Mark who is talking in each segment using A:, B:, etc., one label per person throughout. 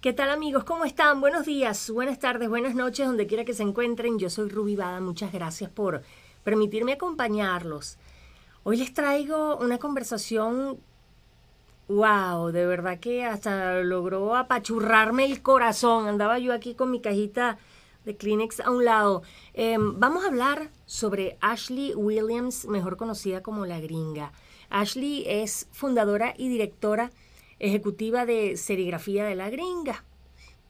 A: ¿Qué tal amigos? ¿Cómo están? Buenos días, buenas tardes, buenas noches, donde quiera que se encuentren. Yo soy Ruby Bada, muchas gracias por permitirme acompañarlos. Hoy les traigo una conversación, wow, de verdad que hasta logró apachurrarme el corazón. Andaba yo aquí con mi cajita de Kleenex a un lado. Em, vamos a hablar sobre Ashley Williams, mejor conocida como la gringa. Ashley es fundadora y directora ejecutiva de serigrafía de la gringa.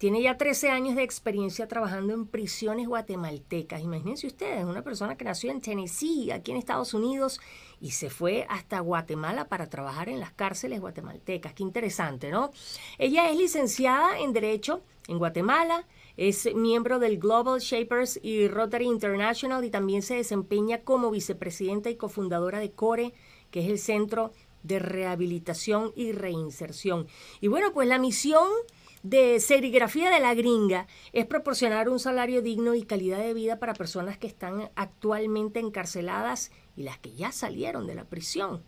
A: Tiene ya 13 años de experiencia trabajando en prisiones guatemaltecas. Imagínense ustedes, una persona que nació en Tennessee, aquí en Estados Unidos, y se fue hasta Guatemala para trabajar en las cárceles guatemaltecas. Qué interesante, ¿no? Ella es licenciada en Derecho en Guatemala, es miembro del Global Shapers y Rotary International y también se desempeña como vicepresidenta y cofundadora de CORE, que es el Centro de rehabilitación y reinserción. Y bueno, pues la misión de serigrafía de la gringa es proporcionar un salario digno y calidad de vida para personas que están actualmente encarceladas y las que ya salieron de la prisión.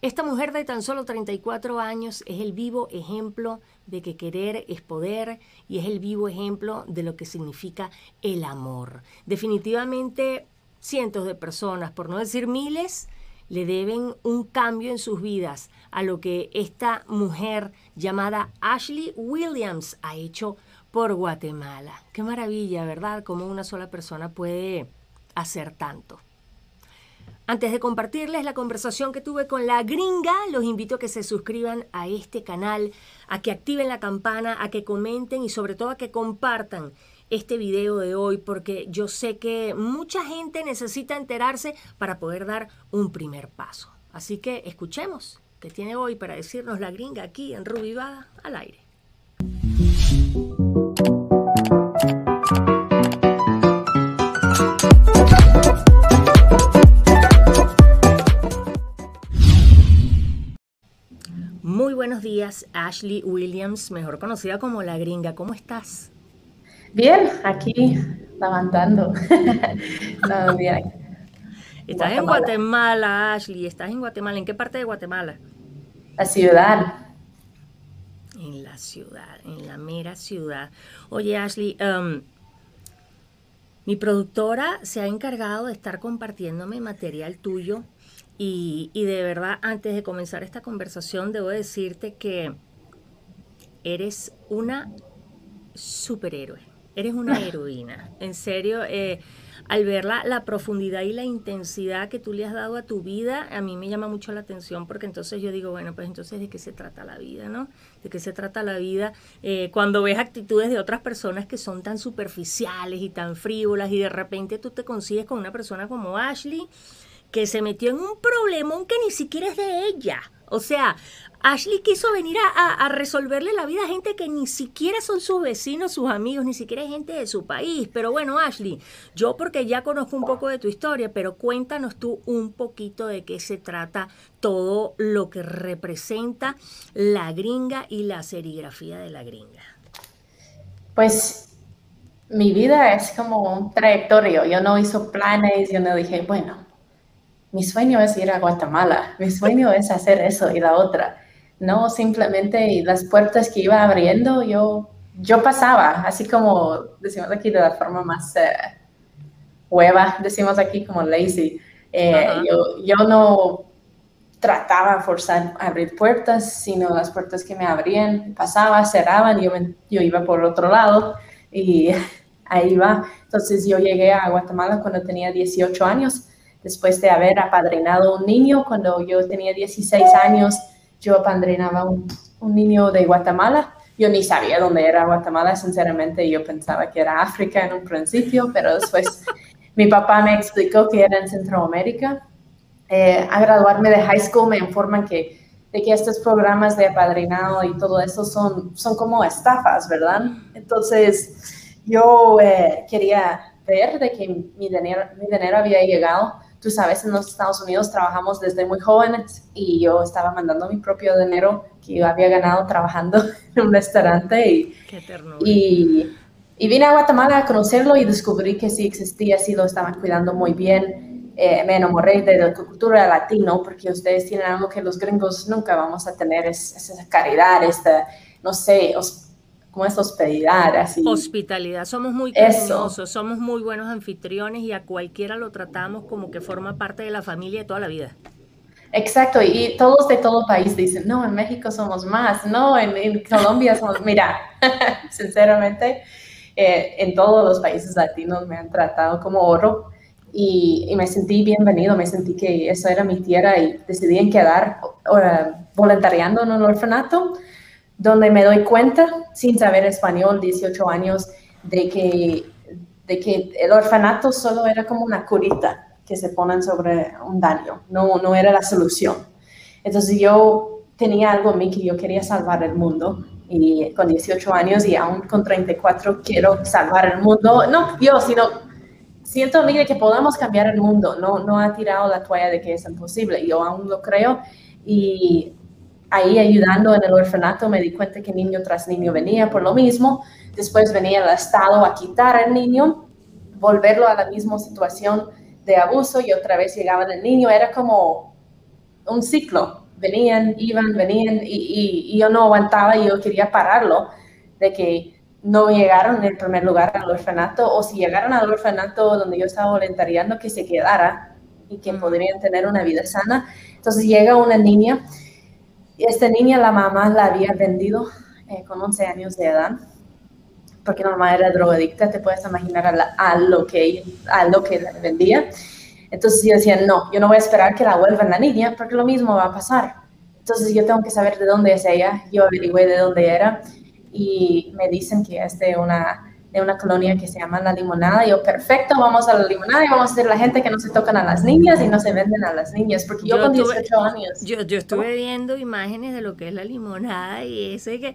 A: Esta mujer de tan solo 34 años es el vivo ejemplo de que querer es poder y es el vivo ejemplo de lo que significa el amor. Definitivamente cientos de personas, por no decir miles, le deben un cambio en sus vidas a lo que esta mujer llamada Ashley Williams ha hecho por Guatemala. Qué maravilla, ¿verdad? Cómo una sola persona puede hacer tanto. Antes de compartirles la conversación que tuve con la gringa, los invito a que se suscriban a este canal, a que activen la campana, a que comenten y sobre todo a que compartan este video de hoy porque yo sé que mucha gente necesita enterarse para poder dar un primer paso. Así que escuchemos qué tiene hoy para decirnos la gringa aquí en Rubivada al aire. Muy buenos días, Ashley Williams, mejor conocida como la gringa. ¿Cómo estás?
B: Bien, aquí levantando.
A: Estás en Guatemala, Ashley. Estás en Guatemala. ¿En qué parte de Guatemala?
B: La ciudad.
A: En la ciudad, en la mera ciudad. Oye, Ashley, um, mi productora se ha encargado de estar compartiéndome material tuyo y, y de verdad, antes de comenzar esta conversación, debo decirte que eres una superhéroe. Eres una heroína. En serio, eh, al ver la, profundidad y la intensidad que tú le has dado a tu vida, a mí me llama mucho la atención porque entonces yo digo, bueno, pues entonces de qué se trata la vida, ¿no? De qué se trata la vida eh, cuando ves actitudes de otras personas que son tan superficiales y tan frívolas y de repente tú te consigues con una persona como Ashley que se metió en un problemón que ni siquiera es de ella. O sea, Ashley quiso venir a, resolverle la vida a gente que ni siquiera son sus vecinos, sus amigos, ni siquiera es gente de su país. Pero bueno, Ashley, yo porque ya conozco un poco de tu historia, pero cuéntanos tú un poquito de qué se trata todo lo que representa la gringa y la serigrafía de la gringa.
B: Pues mi vida es como un trayectorio. Yo no hizo planes, yo no dije, bueno, mi sueño es ir a Guatemala, mi sueño es hacer eso y la otra no simplemente las puertas que iba abriendo, yo, yo pasaba, así como decimos aquí de la forma más eh, hueva, decimos aquí como lazy. Eh, yo, yo no trataba de forzar abrir puertas, sino las puertas que me abrían, pasaba, cerraban, yo, yo iba por otro lado y ahí va. Entonces yo llegué a Guatemala cuando tenía 18 años, después de haber apadrinado un niño cuando yo tenía 16 años yo apadrinaba un, un niño de Guatemala. Yo ni sabía dónde era Guatemala, sinceramente. Yo pensaba que era África en un principio, pero después mi papá me explicó que era en Centroamérica. Eh, a graduarme de high school me informan que, de que estos programas de apadrinado y todo eso son, son como estafas, ¿verdad? Entonces, yo eh, quería ver de que mi dinero, mi dinero había llegado Tú sabes, en los Estados Unidos trabajamos desde muy jóvenes y yo estaba mandando mi propio dinero que yo había ganado trabajando en un restaurante y, y, y, vine a Guatemala a conocerlo y descubrí que sí existía, sí lo estaban cuidando muy bien. Eh, me enamoré de la cultura latino porque ustedes tienen algo que los gringos nunca vamos a tener, es, esa caridad, esta, no sé, como es hospitalidad, así.
A: Hospitalidad, somos muy cariñosos, somos muy buenos anfitriones y a cualquiera lo tratamos como que forma parte de la familia de toda la vida.
B: Exacto, y todos de todo país dicen, no, en México somos más, no, en, Colombia somos, mira, sinceramente, eh, en todos los países latinos me han tratado como oro y, me sentí bienvenido, me sentí que eso era mi tierra y decidí en quedar voluntariando en un orfanato donde me doy cuenta, sin saber español, 18 años, de que, de que el orfanato solo era como una curita que se ponen sobre un daño, no, no era la solución. Entonces yo tenía algo en mí que yo quería salvar el mundo y con 18 años y aún con 34 quiero salvar el mundo, no yo, sino siento de que podamos cambiar el mundo, no, no ha tirado la toalla de que es imposible, yo aún lo creo y ahí ayudando en el orfanato me di cuenta que niño tras niño venía por lo mismo, después venía el Estado a quitar al niño, volverlo a la misma situación de abuso y otra vez llegaban el niño, era como un ciclo, venían, iban, venían y, y, yo no aguantaba y yo quería pararlo, de que no llegaron en primer lugar al orfanato o si llegaron al orfanato donde yo estaba voluntariando, que se quedara y que podrían tener una vida sana. Entonces llega una niña y esta niña la mamá la había vendido eh, con 11 años de edad porque mamá era drogadicta, te puedes imaginar a, lo, que, a lo que vendía. Entonces yo decía, no, yo no voy a esperar que la vuelvan la niña, porque lo mismo va a pasar. Entonces yo tengo que saber de dónde es ella. Yo averigüé de dónde era y me dicen que es de una, de una colonia que se llama La Limonada. Y yo, perfecto, vamos a La Limonada y vamos a ser la gente que no se tocan a las niñas y no se venden a las niñas, porque yo, con 18 años...
A: Yo, yo estuve viendo imágenes de lo que es La Limonada y ese que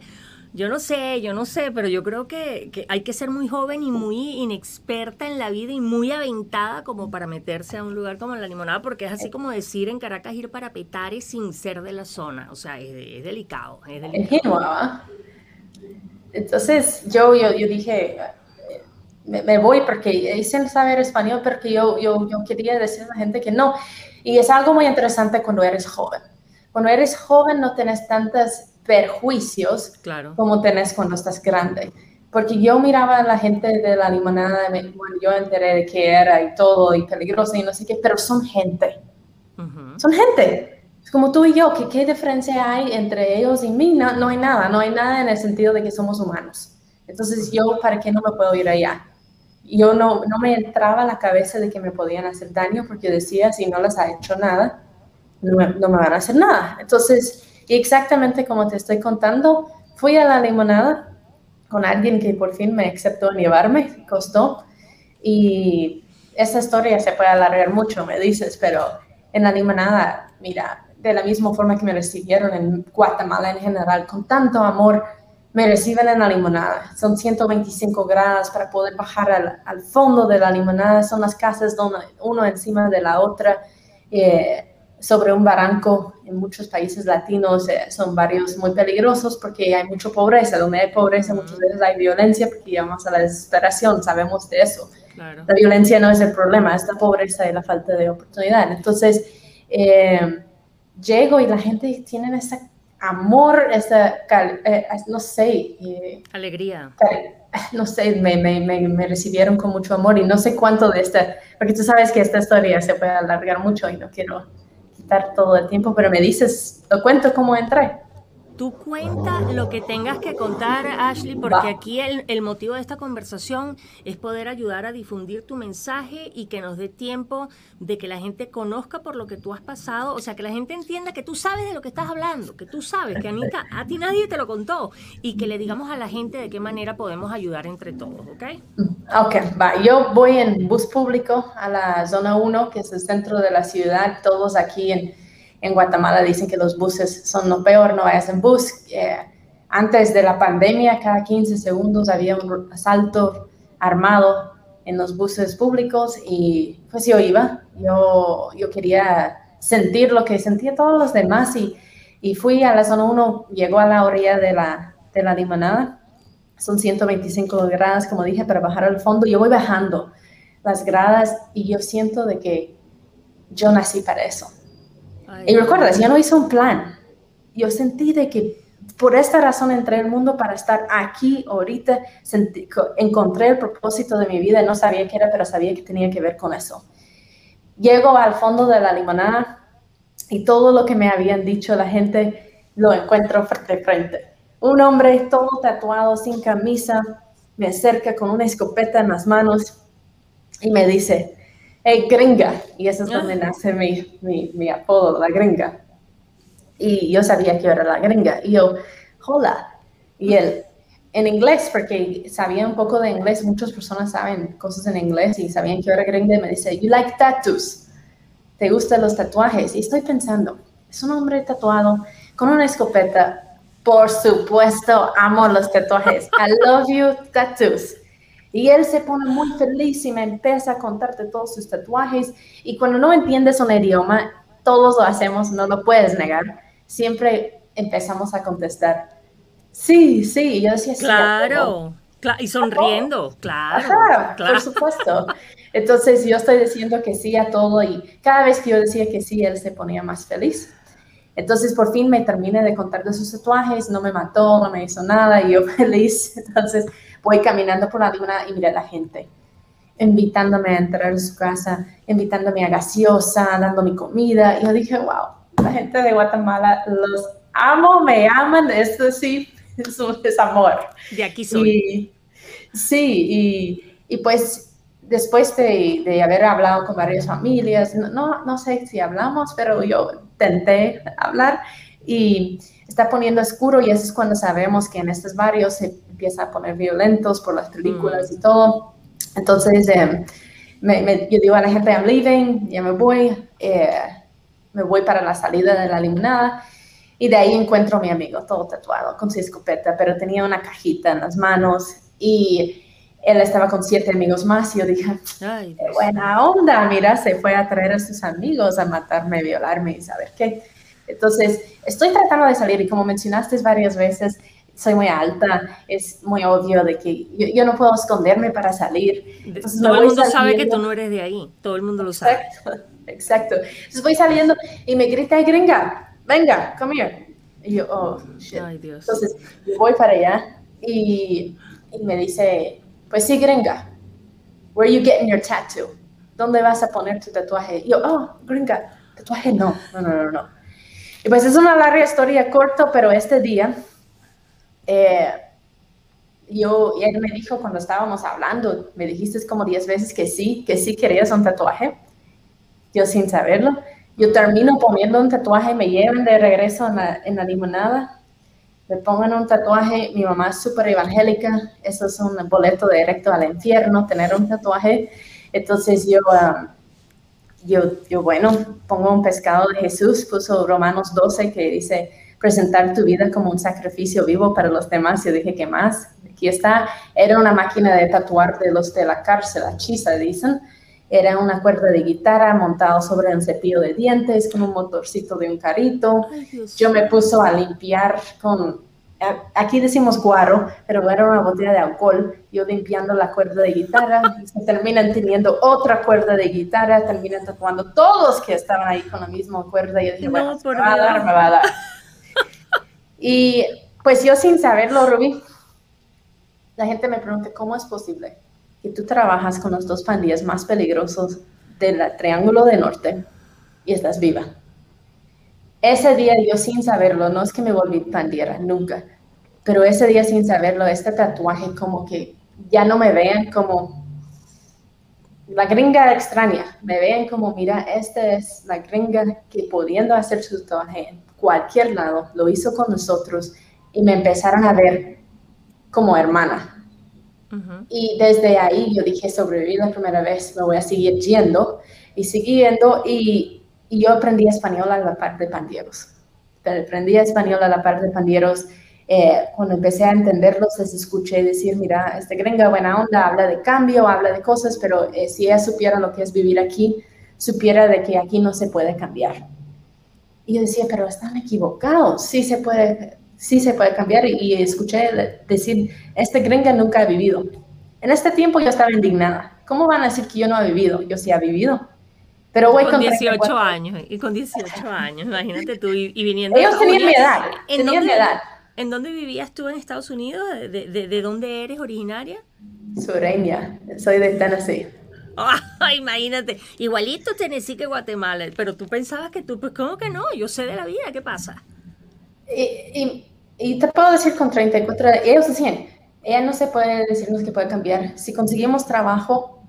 A: yo no sé, yo no sé, pero yo creo que, hay que ser muy joven y muy inexperta en la vida y muy aventada como para meterse a un lugar como la limonada, porque es así como decir en Caracas ir para Petare sin ser de la zona. O sea, es, delicado. Es delicado.
B: Entonces, yo, yo, yo dije, me, voy porque dicen saber español, porque yo, yo, yo quería decir a la gente que no. Y es algo muy interesante cuando eres joven. Cuando eres joven no tienes tantas perjuicios claro. como tenés cuando estás grande. Porque yo miraba a la gente de la limonada, bueno, yo enteré de qué era y todo, y peligroso y no sé qué, pero son gente. Son gente. Como tú y yo, que qué diferencia hay entre ellos y mí. No, no hay nada, no hay nada en el sentido de que somos humanos. Entonces yo, ¿para qué no me puedo ir allá? Yo no, no me entraba a la cabeza de que me podían hacer daño porque decía, si no les ha hecho nada, no no me van a hacer nada. Entonces, exactamente como te estoy contando, fui a la limonada con alguien que por fin me aceptó llevarme, costó. Y esa historia se puede alargar mucho, me dices, pero en la limonada, mira, de la misma forma que me recibieron en Guatemala en general, con tanto amor, me reciben en la limonada. Son 125 grados para poder bajar al, al fondo de la limonada. Son las casas donde uno encima de la otra. Eh, sobre un barranco en muchos países latinos eh, son barrios muy peligrosos porque hay mucha pobreza. Donde hay pobreza muchas veces hay violencia porque llegamos a la desesperación, sabemos de eso. La violencia no es el problema, es la pobreza y la falta de oportunidad. Entonces, eh, llego y la gente tiene ese amor, esa, eh, no sé.
A: Alegría.
B: no sé, me, me, me, recibieron con mucho amor y no sé cuánto de esta, porque tú sabes que esta historia se puede alargar mucho y no quiero todo el tiempo, pero me dices, lo cuento cómo entré.
A: Tú cuenta lo que tengas que contar, Ashley, porque aquí el, el, motivo de esta conversación es poder ayudar a difundir tu mensaje y que nos dé tiempo de que la gente conozca por lo que tú has pasado, o sea, que la gente entienda que tú sabes de lo que estás hablando, que tú sabes, que Anita, a ti nadie te lo contó y que le digamos a la gente de qué manera podemos ayudar entre todos, ¿ok?
B: Ok, va. Yo voy en bus público a la zona 1, que es el centro de la ciudad, todos aquí en en Guatemala dicen que los buses son lo peor, no vayas en bus. Eh, antes de la pandemia, cada 15 segundos había un asalto armado en los buses públicos y pues yo iba, yo, yo quería sentir lo que sentía todos los demás y, y fui a la zona 1, llegó a la orilla de la, de la limonada, son 125 gradas, como dije, para bajar al fondo, yo voy bajando las gradas y yo siento de que yo nací para eso y recuerda, yo no hice un plan. Yo sentí de que por esta razón entré al mundo para estar aquí ahorita. encontré el propósito de mi vida. No sabía qué era, pero sabía que tenía que ver con eso. Llego al fondo de la limonada y todo lo que me habían dicho la gente lo encuentro frente a frente. Un hombre todo tatuado, sin camisa, me acerca con una escopeta en las manos y me dice, hey, gringa. Y eso es donde ah. nace mi, mi, mi apodo, la gringa. Y yo sabía que era la gringa. Y yo, hola. Y él, en inglés, porque sabía un poco de inglés, muchas personas saben cosas en inglés y sabían que yo era gringa, y me dice, you like tattoos. ¿Te gustan los tatuajes? Y estoy pensando, es un hombre tatuado con una escopeta. Por supuesto, amo los tatuajes. I love you, tattoos. Y él se pone muy feliz y me empieza a contarte todos sus tatuajes. Y cuando no entiendes un idioma, todos lo hacemos, no lo puedes negar. Siempre empezamos a contestar, sí, sí. Y yo decía,
A: claro, y sonriendo, claro, claro.
B: Por supuesto. Entonces yo estoy diciendo que sí a todo y cada vez que yo decía que sí, él se ponía más feliz. Entonces por fin me terminé de contar de sus tatuajes, no me mató, no me hizo nada y yo feliz. Entonces voy caminando por la luna y mira a la gente invitándome a entrar a su casa, invitándome a gaseosa, dando mi comida. Y yo dije, wow, la gente de Guatemala los amo, me aman, esto sí es, amor.
A: De aquí soy.
B: sí, y, y, pues después de, de, haber hablado con varias familias, no, no sé si hablamos, pero yo intenté hablar y está poniendo oscuro y eso es cuando sabemos que en estos barrios se empieza a poner violentos por las películas y todo. Entonces, eh, me, yo digo a la gente, I'm leaving, ya me voy, eh, me voy para la salida de la limonada y de ahí encuentro a mi amigo todo tatuado con su escopeta, pero tenía una cajita en las manos y él estaba con siete amigos más y yo dije, Ay, buena onda, mira, se fue a traer a sus amigos a matarme, violarme y saber qué. Entonces, estoy tratando de salir y como mencionaste varias veces, soy muy alta, es muy obvio de que yo, no puedo esconderme para salir.
A: Entonces, todo el mundo sabe que tú no eres de ahí, todo el mundo lo sabe.
B: Exacto, exacto. Entonces voy saliendo y me grita, gringa, venga, come here. Y yo, oh, shit. Ay, Dios. Entonces voy para allá y, y me dice, pues sí, gringa, where are you getting your tattoo? ¿Dónde vas a poner tu tatuaje? Y yo, oh, gringa, tatuaje no, no, no, no, no. Y pues es una larga historia corta, pero este día, eh, yo, y él me dijo cuando estábamos hablando, me dijiste como 10 veces que sí, que sí querías un tatuaje, yo sin saberlo. Yo termino poniendo un tatuaje, me llevan de regreso en la, en la limonada, me pongan un tatuaje, mi mamá es súper evangélica, eso es un boleto directo al infierno, tener un tatuaje. Entonces yo... Um, yo, yo, bueno, pongo un pescado de Jesús, puso Romanos 12 que dice presentar tu vida como un sacrificio vivo para los demás. Yo dije, ¿qué más? Aquí está, era una máquina de tatuar de los de la cárcel, chisa, dicen. Era una cuerda de guitarra montado sobre un cepillo de dientes con un motorcito de un carrito. yo me puso a limpiar con aquí decimos guaro, pero era una botella de alcohol, yo limpiando la cuerda de guitarra, y se terminan teniendo otra cuerda de guitarra, terminan tatuando todos que estaban ahí con la misma cuerda, y yo dije, bueno, me va a dar, me va a dar. Y pues yo sin saberlo, Ruby, la gente me pregunta, ¿cómo es posible que tú trabajas con los dos pandillas más peligrosos del Triángulo de Norte y estás viva? Ese día yo sin saberlo, no es que me volví pandillera, nunca, pero ese día sin saberlo, este tatuaje como que ya no me vean como la gringa extraña, me vean como, mira, esta es la gringa que pudiendo hacer su tatuaje cualquier lado, lo hizo con nosotros y me empezaron a ver como hermana. Y desde ahí yo dije, sobreviví la primera vez, me voy a seguir yendo y siguiendo y y yo aprendí español a la par de pandilleros. Aprendí español a la par de pandilleros. Eh, cuando empecé a entenderlos, les escuché decir, mira, este gringa buena onda, habla de cambio, habla de cosas, pero eh, si ella supiera lo que es vivir aquí, supiera de que aquí no se puede cambiar. Y yo decía, pero están equivocados, sí se puede, sí se puede cambiar. Y escuché decir, este gringa nunca ha vivido. En este tiempo yo estaba indignada. ¿Cómo van a decir que yo no he vivido? Yo sí he vivido.
A: Pero voy con, 18 años, y con 18 años, imagínate tú, y, viniendo...
B: Ellos tenían mi edad, tenían mi edad.
A: ¿En dónde vivías tú en Estados Unidos? ¿De, de, dónde eres originaria?
B: Sureña, soy de Tennessee.
A: imagínate, igualito Tennessee que Guatemala, pero tú pensabas que tú, pues ¿cómo que no? Yo sé de la vida, ¿qué pasa?
B: Y, y, te puedo decir con 34, ellos decían, ella no se puede decirnos que puede cambiar. Si conseguimos trabajo,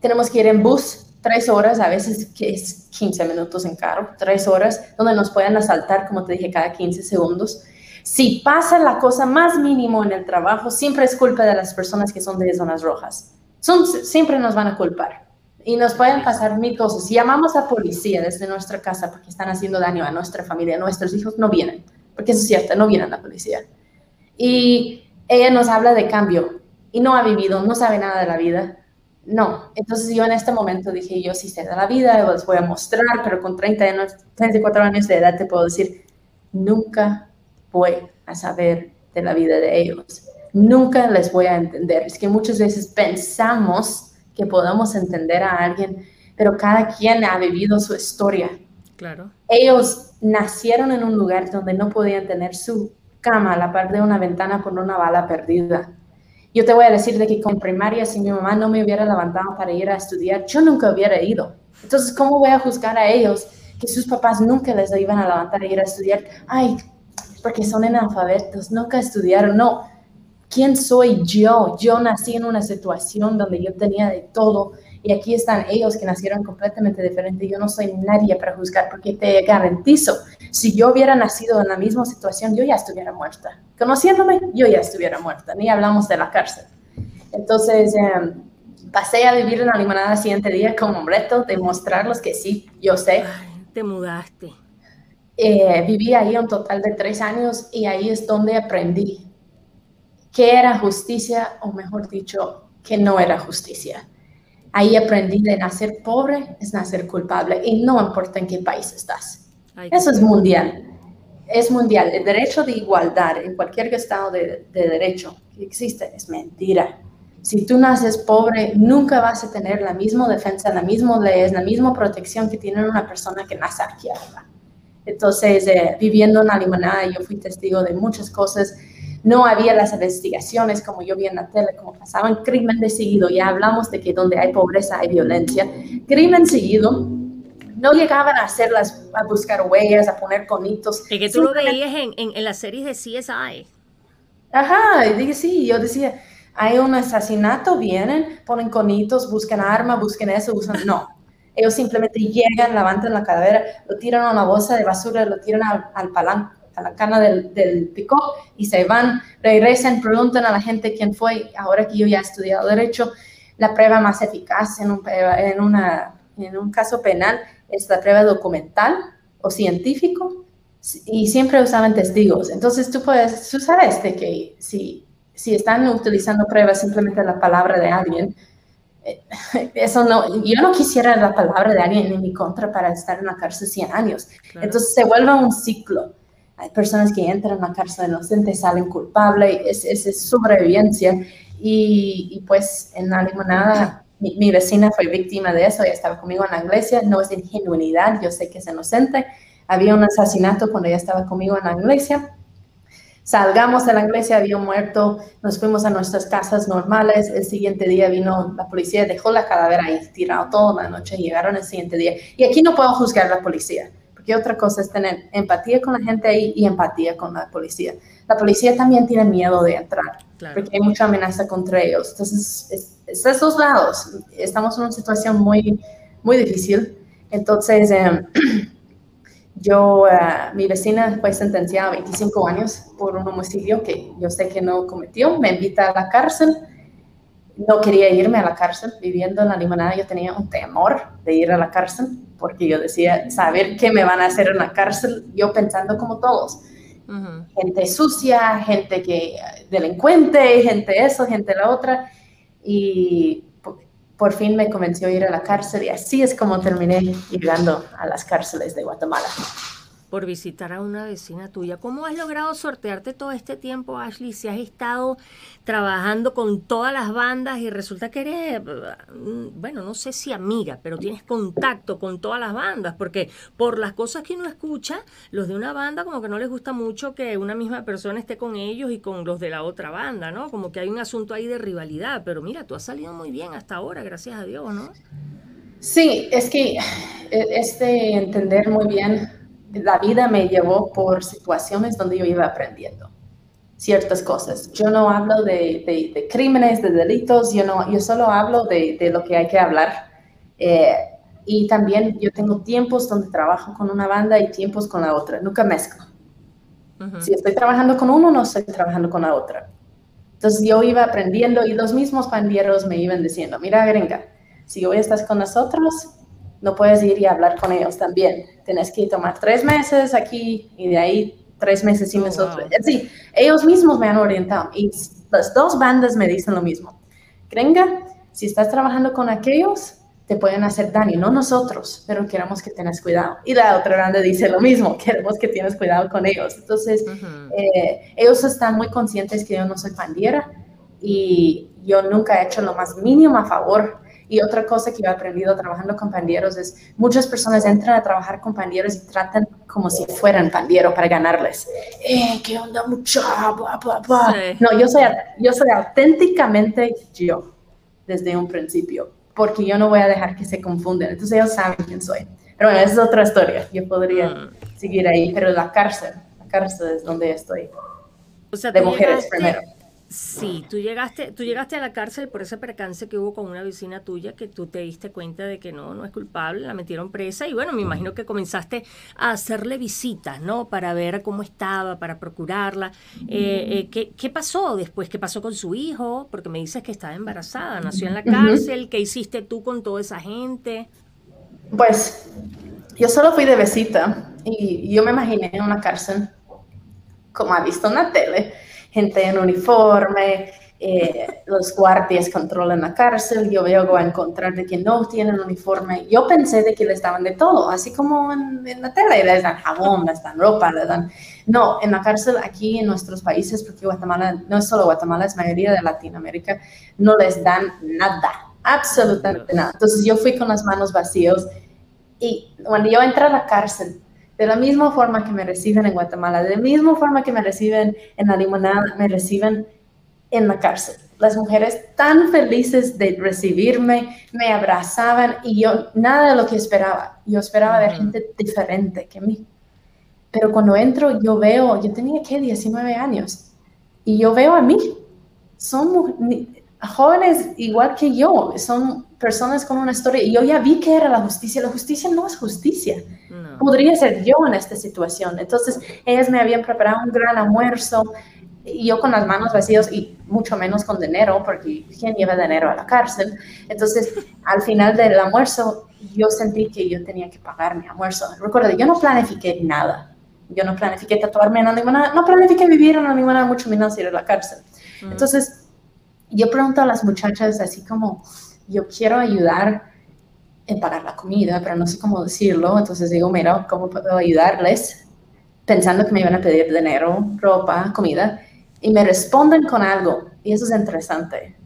B: tenemos que ir en bus tres horas, a veces que es 15 minutos en carro, tres horas, donde nos pueden asaltar, como te dije, cada 15 segundos. Si pasa la cosa más mínimo en el trabajo, siempre es culpa de las personas que son de zonas rojas. Son, siempre nos van a culpar. Y nos pueden pasar mil cosas. Si llamamos a policía desde nuestra casa porque están haciendo daño a nuestra familia, a nuestros hijos, no vienen. Porque eso es cierto, no vienen la policía. Y ella nos habla de cambio y no ha vivido, no sabe nada de la vida. No, entonces yo en este momento dije, yo sí sé de la vida, les voy a mostrar, pero con 30 años, 34 años de edad te puedo decir, nunca voy a saber de la vida de ellos. Nunca les voy a entender. Es que muchas veces pensamos que podemos entender a alguien, pero cada quien ha vivido su historia.
A: Claro.
B: Ellos nacieron en un lugar donde no podían tener su cama a la par de una ventana con una bala perdida. Yo te voy a decir de que con primaria, si mi mamá no me hubiera levantado para ir a estudiar, yo nunca hubiera ido. Entonces, ¿cómo voy a juzgar a ellos que sus papás nunca les iban a levantar a ir a estudiar? Ay, porque son analfabetos, nunca estudiaron. No, ¿quién soy yo? Yo nací en una situación donde yo tenía de todo y aquí están ellos que nacieron completamente diferentes. Yo no soy nadie para juzgar porque te garantizo, si yo hubiera nacido en la misma situación, yo ya estuviera muerta. Conociéndome, yo ya estuviera muerta. Ni hablamos de la cárcel. Entonces, em, pasé a vivir en la limonada el siguiente día como un reto de mostrarles que sí, yo sé.
A: te mudaste.
B: Eh, viví ahí un total de tres años y ahí es donde aprendí qué era justicia, o mejor dicho, que no era justicia. Ahí aprendí de nacer pobre es nacer culpable y no importa en qué país estás. Eso es mundial. Es mundial. El derecho de igualdad en cualquier estado de, de derecho que existe es mentira. Si tú naces pobre, nunca vas a tener la misma defensa, la misma leyes, la misma protección que tiene una persona que nace aquí arriba. Entonces, eh, viviendo en la limonada, yo fui testigo de muchas cosas. No había las investigaciones como yo vi en la tele, como pasaban crimen de seguido. Ya hablamos de que donde hay pobreza hay violencia. Crimen seguido. No llegaban a hacerlas, a buscar huellas, a poner conitos.
A: Y que tú lo veías en, en, las series de CSI.
B: Ajá, y dije, sí, yo decía, hay un asesinato, vienen, ponen conitos, buscan arma, busquen eso, buscan... No, ellos simplemente llegan, levantan la cadáver, lo tiran a una bolsa de basura, lo tiran al, palanco, a la cana del, del picó y se van, regresan, preguntan a la gente quién fue. Ahora que yo ya he estudiado Derecho, la prueba más eficaz en un, en una, en un caso penal es la prueba documental o científico y siempre usaban testigos. Entonces tú puedes, tú sabes de que si, si están utilizando pruebas simplemente la palabra de alguien, eso no, yo no quisiera la palabra de alguien en mi contra para estar en la cárcel 100 años. Entonces se vuelve un ciclo. Hay personas que entran en la cárcel inocentes, salen culpables, es, es, sobrevivencia. Y, y, pues en la limonada, mi, mi, vecina fue víctima de eso, ella estaba conmigo en la iglesia, no es ingenuidad, yo sé que es inocente. Había un asesinato cuando ella estaba conmigo en la iglesia salgamos de la iglesia, había muerto, nos fuimos a nuestras casas normales, el siguiente día vino la policía, dejó la cadáver ahí tirado toda la noche, llegaron el siguiente día. Y aquí no puedo juzgar a la policía, porque otra cosa es tener empatía con la gente ahí y empatía con la policía. La policía también tiene miedo de entrar, porque hay mucha amenaza contra ellos. Entonces, es, es de esos lados. Estamos en una situación muy, muy difícil. Entonces, eh, Yo, eh, mi vecina fue sentenciada a 25 años por un homicidio que yo sé que no cometió. Me invita a la cárcel. No quería irme a la cárcel. Viviendo en la limonada yo tenía un temor de ir a la cárcel porque yo decía, saber qué me van a hacer en la cárcel, yo pensando como todos. Gente sucia, gente que delincuente, gente eso, gente la otra. Y por fin me convenció a ir a la cárcel y así es como terminé llegando a las cárceles de Guatemala.
A: Por visitar a una vecina tuya. ¿Cómo has logrado sortearte todo este tiempo, Ashley? Si has estado trabajando con todas las bandas y resulta que eres, mm, bueno, no sé si amiga, pero tienes contacto con todas las bandas, porque por las cosas que uno escucha, los de una banda como que no les gusta mucho que una misma persona esté con ellos y con los de la otra banda, ¿no? Como que hay un asunto ahí de rivalidad, pero mira, tú has salido muy bien hasta ahora, gracias a Dios, ¿no?
B: Sí, es que este entender muy bien la vida me llevó por situaciones donde yo iba aprendiendo ciertas cosas. Yo no hablo de, crímenes, de delitos, yo, no, yo solo hablo de, lo que hay que hablar. Eh, y también yo tengo tiempos donde trabajo con una banda y tiempos con la otra, nunca mezclo. Si estoy trabajando con uno, no estoy trabajando con la otra. Entonces yo iba aprendiendo y los mismos pandilleros me iban diciendo, mira gringa, si hoy estás con nosotros, no puedes ir y hablar con ellos también. Tienes que tomar tres meses aquí y de ahí tres meses sin oh, nosotros. Sí, ellos mismos me han orientado y las dos bandas me dicen lo mismo. Gringa, si estás trabajando con aquellos, te pueden hacer daño, no nosotros, pero queremos que tengas cuidado. Y la otra banda dice lo mismo, queremos que tienes cuidado con ellos. Entonces, eh, ellos están muy conscientes que yo no soy pandiera y yo nunca he hecho lo más mínimo a favor y otra cosa que he aprendido trabajando con pandilleros es muchas personas entran a trabajar con pandilleros y tratan como si fueran pandilleros para ganarles. Eh, ¿Qué onda, mucho? No, yo soy, yo soy auténticamente yo desde un principio, porque yo no voy a dejar que se confunden. Entonces ellos saben quién soy. Pero bueno, esa es otra historia. Yo podría mm. seguir ahí, pero la cárcel, la cárcel es donde estoy.
A: O sea, de mujeres primero Sí, tú llegaste, tú llegaste a la cárcel por ese percance que hubo con una vecina tuya que tú te diste cuenta de que no, no es culpable, la metieron presa y bueno, me imagino que comenzaste a hacerle visitas, ¿no? Para ver cómo estaba, para procurarla. Eh, eh, ¿qué, pasó después? ¿Qué pasó con su hijo? Porque me dices que estaba embarazada, nació en la cárcel. ¿Qué hiciste tú con toda esa gente?
B: Pues yo solo fui de visita y yo me imaginé en una cárcel como ha visto en la tele gente en uniforme, eh, los guardias controlan la cárcel, yo veo a encontrar de que no tienen uniforme. Yo pensé de que les daban de todo, así como en, la tele, les dan jabón, les dan ropa, les dan... No, en la cárcel aquí en nuestros países, porque Guatemala, no es solo Guatemala, es mayoría de Latinoamérica, no les dan nada, absolutamente nada. Entonces yo fui con las manos vacías y cuando yo entré a la cárcel, de la misma forma que me reciben en Guatemala, de la misma forma que me reciben en la limonada, me reciben en la cárcel. Las mujeres tan felices de recibirme, me abrazaban y yo nada de lo que esperaba. Yo esperaba ver gente diferente que mí. Pero cuando entro, yo veo, yo tenía que 19 años y yo veo a mí. Son jóvenes igual que yo, son personas con una historia. Y yo ya vi que era la justicia. La justicia no es justicia podría ser yo en esta situación. Entonces, ellas me habían preparado un gran almuerzo y yo con las manos vacías y mucho menos con dinero, porque ¿quién lleva dinero a la cárcel? Entonces, al final del almuerzo, yo sentí que yo tenía que pagar mi almuerzo. Recuerda, yo no planifiqué nada. Yo no planifiqué tatuarme en limonada, no planifiqué vivir en limonada, mucho menos ir a la cárcel. Entonces, yo pregunto a las muchachas así como, yo quiero ayudar en pagar la comida, pero no sé cómo decirlo. Entonces digo, mira, ¿cómo puedo ayudarles? Pensando que me iban a pedir dinero, ropa, comida. Y me responden con algo. Y eso es interesante.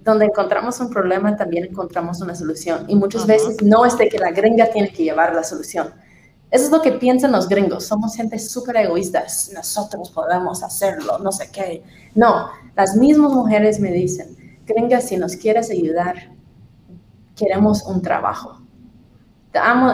B: Donde encontramos un problema, también encontramos una solución. Y muchas veces no es de que la gringa tiene que llevar la solución. Eso es lo que piensan los gringos. Somos gente súper egoístas. Nosotros podemos hacerlo, no sé qué. No, las mismas mujeres me dicen, gringa, si nos quieres ayudar, queremos un trabajo.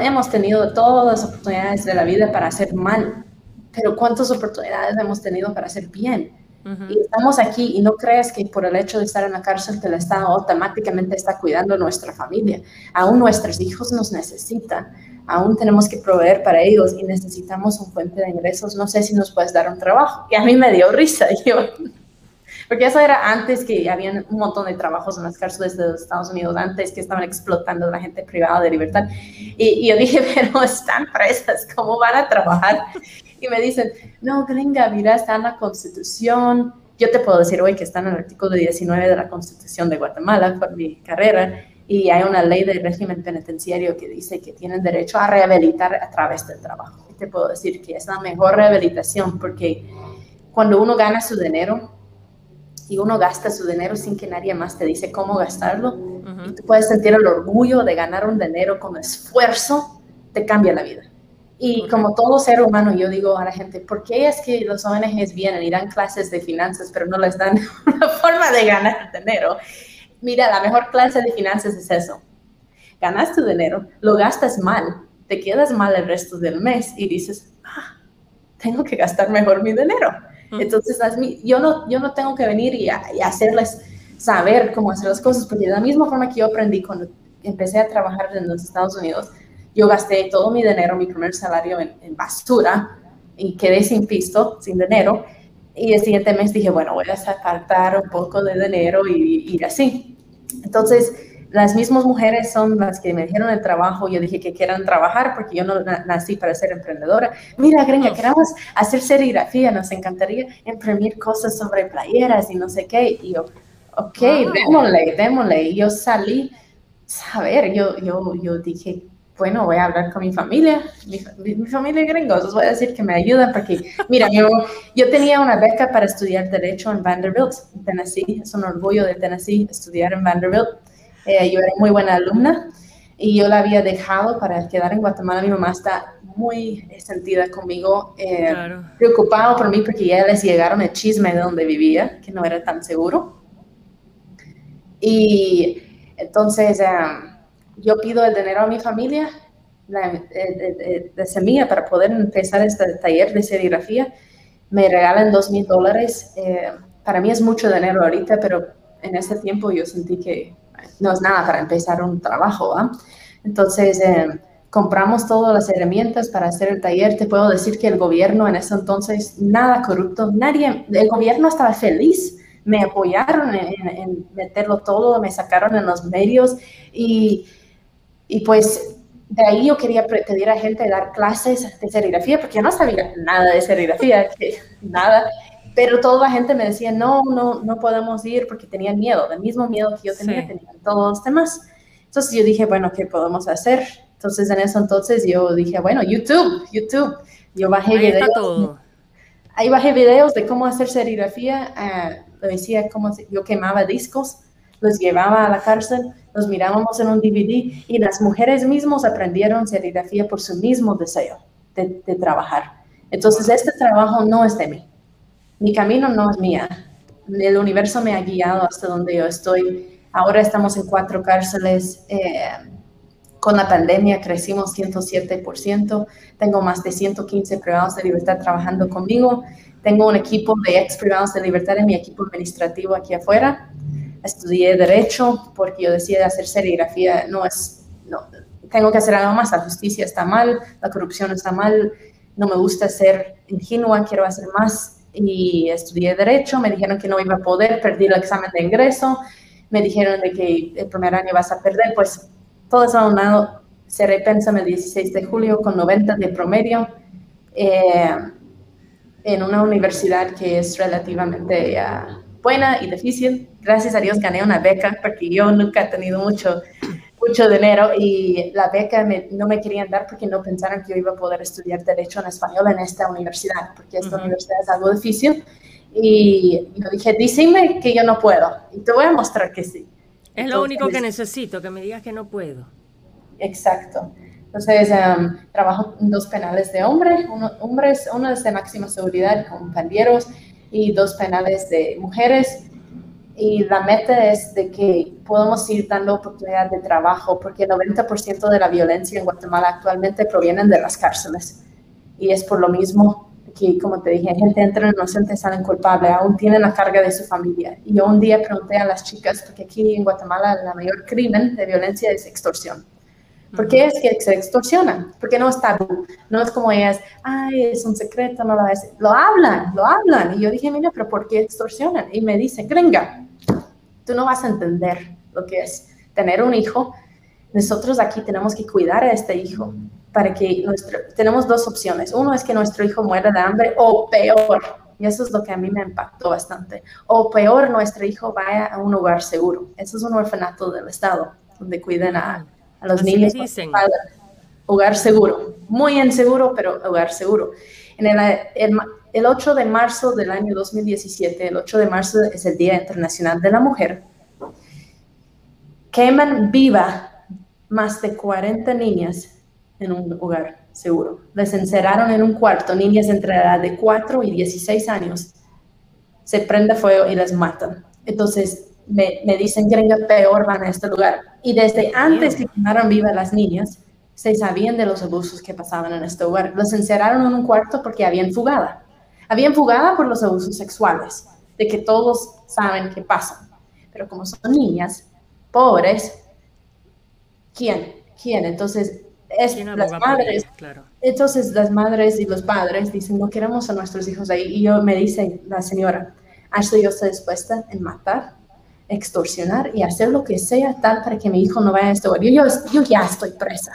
B: Hemos tenido todas las oportunidades de la vida para hacer mal, pero ¿cuántas oportunidades hemos tenido para hacer bien? Y estamos aquí y no crees que por el hecho de estar en la cárcel que el Estado automáticamente está cuidando nuestra familia. Aún nuestros hijos nos necesitan, aún tenemos que proveer para ellos y necesitamos un fuente de ingresos. No sé si nos puedes dar un trabajo. Y a mí me dio risa. Yo, porque eso era antes que había un montón de trabajos en las cárceles de los Estados Unidos, antes que estaban explotando a la gente privada de libertad. Y, yo dije, pero están presas, ¿cómo van a trabajar? Y me dicen, no, gringa, mira, está en la Constitución. Yo te puedo decir hoy que está en el artículo 19 de la Constitución de Guatemala por mi carrera. y hay una ley del régimen penitenciario que dice que tienen derecho a rehabilitar a través del trabajo. Y te puedo decir que es la mejor rehabilitación porque cuando uno gana su dinero y uno gasta su dinero sin que nadie más te dice cómo gastarlo, y tú puedes sentir el orgullo de ganar un dinero con esfuerzo, te cambia la vida. Y como todo ser humano, yo digo a la gente, ¿por qué es que los ONGs vienen y dan clases de finanzas, pero no les dan una forma de ganar dinero? Mira, la mejor clase de finanzas es eso. Ganas tu dinero, lo gastas mal, te quedas mal el resto del mes y dices, ah, tengo que gastar mejor mi dinero. Entonces, yo no, yo no tengo que venir y, hacerles saber cómo hacer las cosas, porque de la misma forma que yo aprendí cuando empecé a trabajar en los Estados Unidos, yo gasté todo mi dinero, mi primer salario en, basura y quedé sin pisto, sin dinero. Y el siguiente mes dije, bueno, voy a apartar un poco de dinero y, y así. Entonces, las mismas mujeres son las que me dijeron el trabajo. Yo dije que quieran trabajar porque yo no nací para ser emprendedora. Mira, Gringa, queremos hacer serigrafía. Nos encantaría imprimir cosas sobre playeras y no sé qué. Y yo, ok, démosle, démosle. Y yo salí, a ver, yo, yo, yo dije, bueno, voy a hablar con mi familia, mi, familia gringos, les voy a decir que me ayudan porque, mira, yo, yo tenía una beca para estudiar Derecho en Vanderbilt, Tennessee, es un orgullo de Tennessee estudiar en Vanderbilt. Eh, yo era muy buena alumna y yo la había dejado para quedar en Guatemala. Mi mamá está muy sentida conmigo, eh, preocupada por mí porque ya les llegaron el chisme de donde vivía, que no era tan seguro. Y entonces eh, yo pido el dinero a mi familia de, semilla para poder empezar este taller de serigrafía. Me regalan dos mil dólares. para mí es mucho dinero ahorita, pero en ese tiempo yo sentí que no es nada para empezar un trabajo. Entonces, eh, compramos todas las herramientas para hacer el taller. Te puedo decir que el gobierno en ese entonces, nada corrupto, nadie, el gobierno estaba feliz. Me apoyaron en, meterlo todo, me sacaron en los medios y, y pues de ahí yo quería pedir a gente dar clases de serigrafía, porque yo no sabía nada de serigrafía, nada. Pero toda la gente me decía, no, no, no podemos ir porque tenían miedo, del mismo miedo que yo tenía, tenían todos los demás. Entonces yo dije, bueno, ¿qué podemos hacer? Entonces en eso entonces yo dije, bueno, YouTube, YouTube. Yo bajé ahí videos. Ahí bajé videos de cómo hacer serigrafía. Uh, lo decía como yo quemaba discos, los llevaba a la cárcel, los mirábamos en un DVD y las mujeres mismas aprendieron serigrafía por su mismo deseo de, de trabajar. Entonces este trabajo no es de mí mi camino no es mía. El universo me ha guiado hasta donde yo estoy. Ahora estamos en cuatro cárceles. Eh, con la pandemia crecimos 107%. Tengo más de 115 privados de libertad trabajando conmigo. Tengo un equipo de ex privados de libertad en mi equipo administrativo aquí afuera. Estudié Derecho porque yo decía hacer serigrafía no es, no, tengo que hacer algo más. La justicia está mal, la corrupción está mal, no me gusta ser ingenua, quiero hacer más y estudié Derecho, me dijeron que no iba a poder, perdí el examen de ingreso, me dijeron de que el primer año vas a perder, pues todo eso lado cerré Pensame el 16 de julio con 90 de promedio eh, en una universidad que es relativamente uh, buena y difícil. Gracias a Dios gané una beca porque yo nunca he tenido mucho mucho dinero y la beca no me querían dar porque no pensaron que yo iba a poder estudiar Derecho en español en esta universidad, porque esta universidad es algo difícil. Y yo dije, díseme que yo no puedo y te voy a mostrar que sí.
A: Es lo único que necesito, que me digas que no puedo.
B: Exacto. Entonces, um, trabajo en dos penales de hombres, uno, hombres, uno es de máxima seguridad con pandilleros y dos penales de mujeres y la meta es de que podamos ir dando oportunidad de trabajo, porque el 90% de la violencia en Guatemala actualmente provienen de las cárceles. Y es por lo mismo que, como te dije, gente entra inocente, salen culpable, aún tienen la carga de su familia. Y yo un día pregunté a las chicas, porque aquí en Guatemala el mayor crimen de violencia es extorsión. ¿Por qué es que se extorsionan? Porque no es tabú. No es como ellas, ay, es un secreto, no lo es. Lo hablan, lo hablan. Y yo dije, mira, pero ¿por qué extorsionan? Y me dice, gringa, tú no vas a entender lo que es tener un hijo. Nosotros aquí tenemos que cuidar a este hijo para que nuestro, tenemos dos opciones. Uno es que nuestro hijo muera de hambre o peor, y eso es lo que a mí me impactó bastante, o peor, nuestro hijo vaya a un lugar seguro. Eso es un orfanato del Estado donde cuiden a, los niños. Dicen. Hogar seguro, muy inseguro, pero hogar seguro. En el, el 8 de marzo del año 2017, el 8 de marzo es el Día Internacional de la Mujer, queman viva más de 40 niñas en un hogar seguro. Les encerraron en un cuarto, niñas entre la edad de 4 y 16 años. Se prende fuego y las matan. Entonces me, me dicen, gringa, peor van a este lugar. Y desde antes que quemaron viva las niñas, se sabían de los abusos que pasaban en este lugar. Los encerraron en un cuarto porque habían fugada. Habían fugada por los abusos sexuales, de que todos saben que pasan. Pero como son niñas, pobres, ¿quién? ¿Quién? Entonces, es las madres. Claro. Entonces, las madres y los padres dicen, no queremos a nuestros hijos ahí. Y yo me dice la señora, Ashley, yo estoy dispuesta en matar, extorsionar y hacer lo que sea tal para que mi hijo no vaya a esto. Yo, yo, ya estoy presa.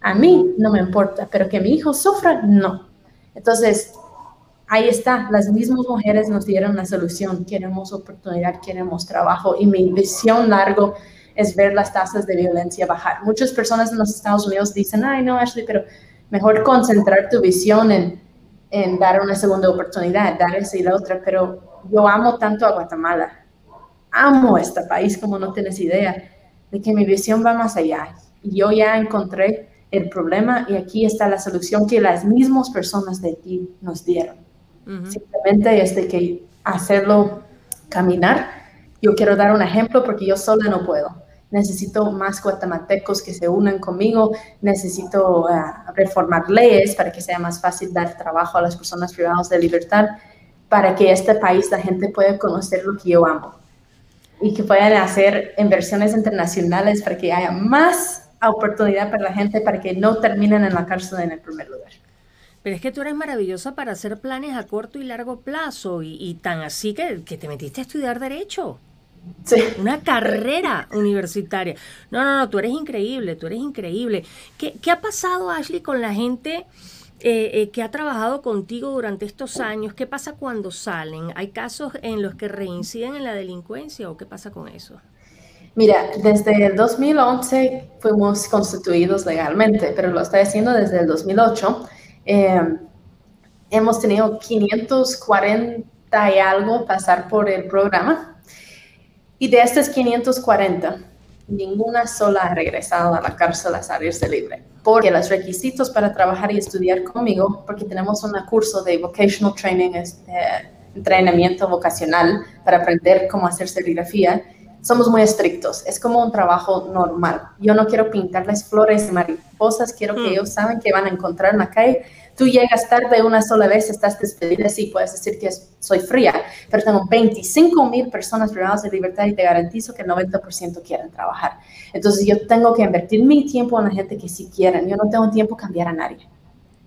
B: A mí no me importa, pero que mi hijo sufra, no. Entonces, ahí está, las mismas mujeres nos dieron la solución, queremos oportunidad, queremos trabajo y mi visión largo es ver las tasas de violencia bajar. Muchas personas en los Estados Unidos dicen, ay no, Ashley, pero mejor concentrar tu visión en, en dar una segunda oportunidad, dar esa y la otra, pero yo amo tanto a Guatemala, amo este país como no tienes idea, de que mi visión va más allá. Yo ya encontré el problema y aquí está la solución que las mismas personas de aquí nos dieron. Simplemente es de que hacerlo caminar. Yo quiero dar un ejemplo porque yo sola no puedo. Necesito más guatemaltecos que se unan conmigo. Necesito eh, reformar leyes para que sea más fácil dar trabajo a las personas privadas de libertad, para que este país la gente pueda conocer lo que yo amo y que puedan hacer inversiones internacionales para que haya más oportunidad para la gente para que no terminen en la cárcel en el primer lugar.
A: Pero es que tú eres maravillosa para hacer planes a corto y largo plazo y, tan así que, que, te metiste a estudiar derecho. Sí. Una carrera universitaria. No, no, no, tú eres increíble, tú eres increíble. ¿Qué, qué ha pasado, Ashley, con la gente eh, eh, que ha trabajado contigo durante estos años? ¿Qué pasa cuando salen? ¿Hay casos en los que reinciden en la delincuencia o qué pasa con eso?
B: Mira, desde el 2011 fuimos constituidos legalmente, pero lo estoy haciendo desde el 2008 Em, hemos tenido 540 y algo pasar por el programa. Y de estas 540, ninguna sola ha regresado a la cárcel a salirse libre. Porque los requisitos para trabajar y estudiar conmigo, porque tenemos un curso de vocational training, este, entrenamiento vocacional para aprender cómo hacer serigrafía, somos muy estrictos. Es como un trabajo normal. Yo no quiero pintarles flores y mariposas, quiero que mm. ellos saben que van a encontrar en la calle. Tú llegas tarde una sola vez, estás despedida, sí, puedes decir que soy fría, pero tengo 25 mil personas privadas de libertad y te garantizo que el 90% quieren trabajar. Entonces yo tengo que invertir mi tiempo en la gente que sí quieren. Yo no tengo tiempo cambiar a nadie.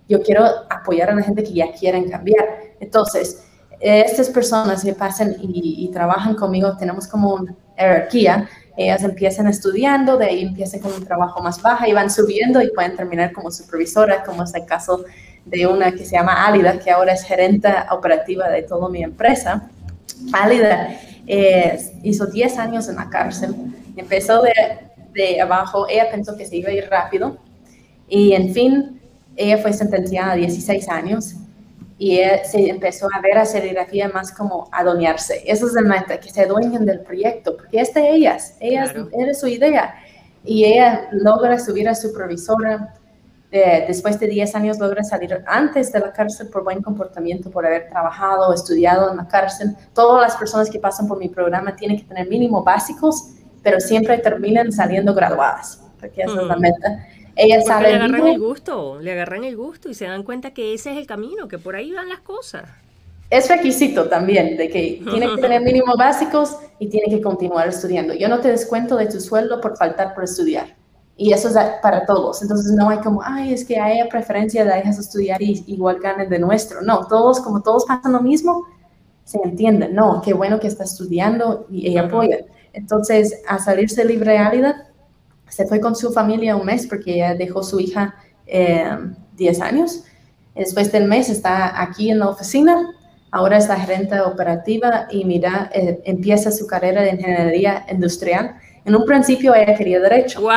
B: Yo quiero apoyar a la gente que ya quieren cambiar. Entonces, estas personas que pasan y, y trabajan conmigo, tenemos como una jerarquía ellas empiezan estudiando, de ahí empiezan con un trabajo más baja y van subiendo y pueden terminar como supervisora, como es el caso de una que se llama Álida, que ahora es gerente operativa de toda mi empresa. Álida eh, hizo 10 años en la cárcel, empezó de, de abajo, ella pensó que se iba a ir rápido. Y en fin, ella fue sentenciada a 16 años y se empezó a ver a serigrafía más como adueñarse. Eso es el meta, que se adueñen del proyecto, porque es de ellas, ellas era su idea. Y ella logra subir a supervisora, eh, después de 10 años logra salir antes de la cárcel por buen comportamiento, por haber trabajado, estudiado en la cárcel. Todas las personas que pasan por mi programa tienen que tener mínimo básicos, pero siempre terminan saliendo graduadas, porque esa es la mm. meta.
A: Ella sabe. Le agarran el gusto, le agarran el gusto y se dan cuenta que ese es el camino, que por ahí van las cosas.
B: Es requisito también de que tiene que tener mínimos básicos y tiene que continuar estudiando. Yo no te descuento de tu sueldo por faltar por estudiar. Y eso es para todos. Entonces no hay como, ay, es que hay preferencia de dejas estudiar y igual ganes de nuestro. No, todos, como todos pasan lo mismo, se entienden. No, qué bueno que está estudiando y ella apoya. Entonces, a salirse libre de realidad, se fue con su familia un mes porque ella dejó su hija 10 eh, años. Después del mes está aquí en la oficina, ahora es la gerente operativa y mira, eh, empieza su carrera de ingeniería industrial En un principio ella quería derecho.
A: ¡Wow!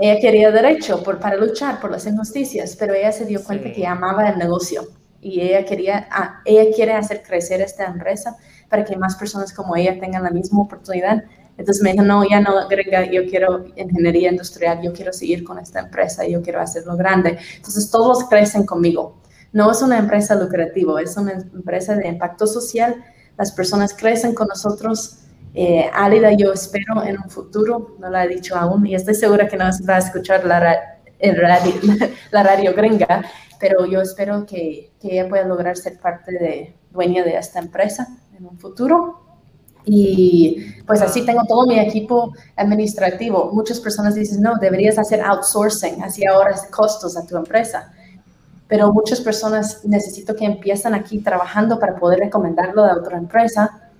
B: Ella quería derecho por, para luchar por las injusticias, pero ella se dio cuenta que amaba el negocio y ella quería, ah, ella quiere hacer crecer esta empresa para que más personas como ella tengan la misma oportunidad. Entonces me dijo, no, ya no, Grega, yo quiero ingeniería industrial, yo quiero seguir con esta empresa, yo quiero hacerlo grande. Entonces todos crecen conmigo. No es una empresa lucrativa, es una empresa de impacto social. Las personas crecen con nosotros eh, Álida, yo espero en un futuro, no la he dicho aún, y estoy segura que no va a escuchar la, el radio, la radio gringa, pero yo espero que, que, ella pueda lograr ser parte de dueña de esta empresa en un futuro. Y pues así tengo todo mi equipo administrativo. Muchas personas dicen, no, deberías hacer outsourcing, así ahorras costos a tu empresa. Pero muchas personas necesito que empiecen aquí trabajando para poder recomendarlo a otra empresa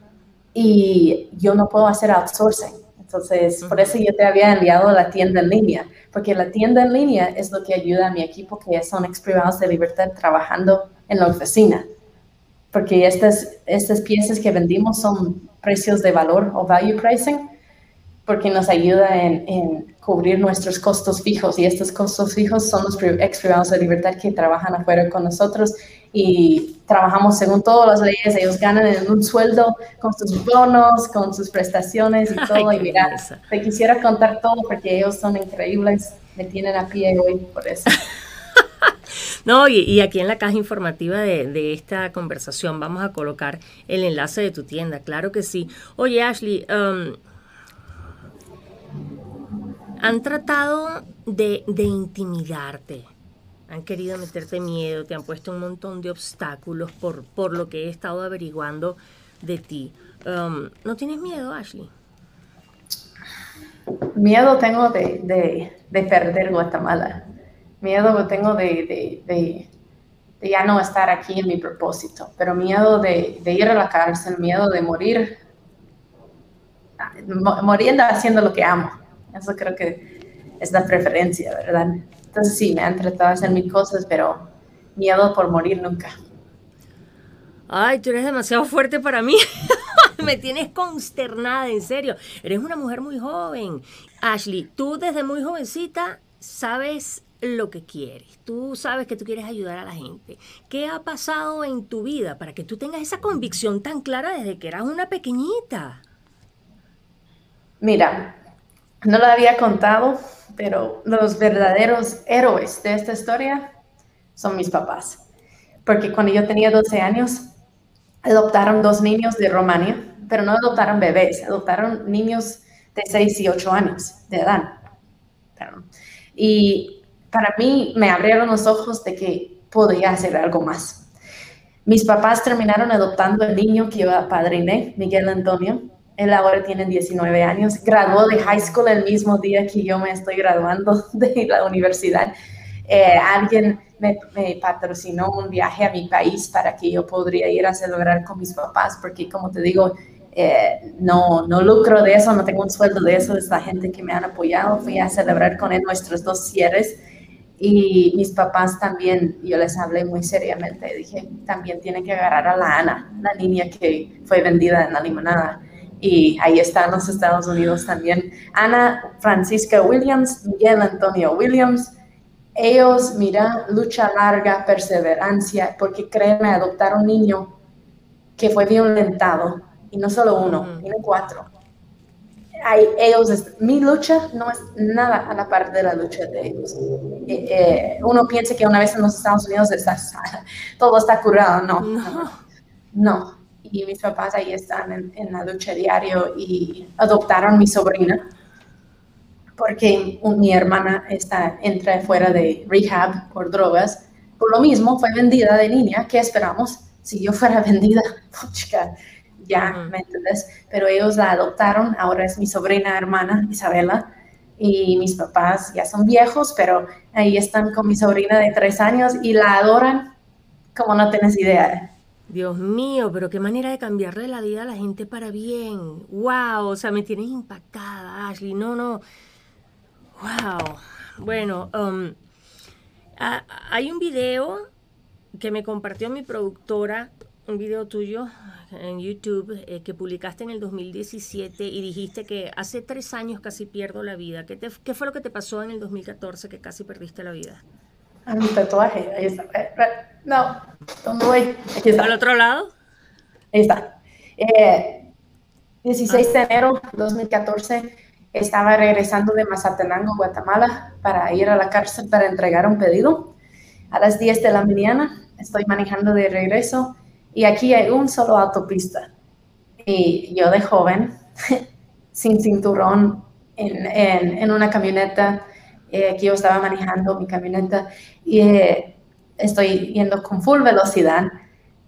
B: y yo no puedo hacer outsourcing. Entonces, por eso yo te había enviado la tienda en línea, porque la tienda en línea es lo que ayuda a mi equipo, que son ex privados de libertad, trabajando en la oficina. Porque estas, estas piezas que vendimos son precios de valor o value pricing, porque nos ayuda en, en cubrir nuestros costos fijos. Y estos costos fijos son los ex privados de libertad que trabajan afuera con nosotros y trabajamos según todas las leyes, ellos ganan en un sueldo con sus bonos, con sus prestaciones y todo. y mira, te quisiera contar todo porque ellos son increíbles, me tienen a pie hoy por eso.
A: No, y, aquí en la caja informativa de, esta conversación vamos a colocar el enlace de tu tienda, claro que sí. Oye, Ashley, um, han tratado de, de intimidarte han querido meterte miedo, te han puesto un montón de obstáculos por, por lo que he estado averiguando de ti. Um, ¿No tienes miedo, Ashley?
B: Miedo tengo de, perder Guatemala. Miedo tengo de, ya no estar aquí en mi propósito. Pero miedo de, ir a la cárcel, miedo de morir, muriendo haciendo lo que amo. Eso creo que es la preferencia, ¿verdad? Entonces sí, me han tratado de hacer mil cosas, pero miedo por morir nunca.
A: Ay, tú eres demasiado fuerte para mí. me tienes consternada, en serio. Eres una mujer muy joven. Ashley, tú desde muy jovencita sabes lo que quieres. Tú sabes que tú quieres ayudar a la gente. ¿Qué ha pasado en tu vida para que tú tengas esa convicción tan clara desde que eras una pequeñita?
B: Mira, no lo había contado, pero los verdaderos héroes de esta historia son mis papás. Porque cuando yo tenía 12 años, adoptaron dos niños de Romania, pero no adoptaron bebés, adoptaron niños de 6 y 8 años de edad. Y para mí me abrieron los ojos de que podía hacer algo más. Mis papás terminaron adoptando el niño que yo apadriné, Miguel Antonio, él ahora tiene 19 años, graduó de high school el mismo día que yo me estoy graduando de la universidad. Eh, alguien me, patrocinó un viaje a mi país para que yo podría ir a celebrar con mis papás, porque como te digo, eh, no, no lucro de eso, no tengo un sueldo de eso, es la gente que me han apoyado. Fui a celebrar con él nuestros dos cierres y mis papás también, yo les hablé muy seriamente, dije, también tienen que agarrar a la Ana, la niña que fue vendida en la limonada y ahí están los Estados Unidos también. Ana Francisca Williams, Miguel Antonio Williams, ellos, mira, lucha larga, perseverancia, porque créeme, adoptar un niño que fue violentado, y no solo uno, tiene cuatro. Hay, ellos, mi lucha no es nada a la par de la lucha de ellos. Eh, eh, uno piensa que una vez en los Estados Unidos está, todo está curado, no. no. no y mis papás ahí están en, la lucha diario y adoptaron mi sobrina porque mi hermana está, entra fuera de rehab por drogas. Por lo mismo, fue vendida de niña. ¿Qué esperamos? Si yo fuera vendida, chica, ya, ¿me entiendes? Pero ellos la adoptaron, ahora es mi sobrina hermana, Isabela, y mis papás ya son viejos, pero ahí están con mi sobrina de tres años y la adoran como no tienes idea.
A: Dios mío, pero qué manera de cambiarle la vida a la gente para bien. Wow, o sea, me tienes impactada, Ashley. No, no. Wow. Bueno, um, hay un video que me compartió mi productora un video tuyo en YouTube eh, que publicaste en el 2017 y dijiste que hace tres años casi pierdo la vida. ¿Qué, ¿Qué, fue lo que te pasó en el 2014 que casi perdiste la vida?
B: A mi tatuaje, ahí está. Eh, eh, no, ¿dónde voy? Aquí está.
A: ¿Al otro lado?
B: Ahí está. 16 de enero de 2014 estaba regresando de Mazatenango, Guatemala, para ir a la cárcel para entregar un pedido. A las 10 de la mañana estoy manejando de regreso y aquí hay un solo autopista. Y yo de joven, sin cinturón, en, en, una camioneta, eh, aquí yo estaba manejando mi camioneta y eh, estoy yendo con full velocidad,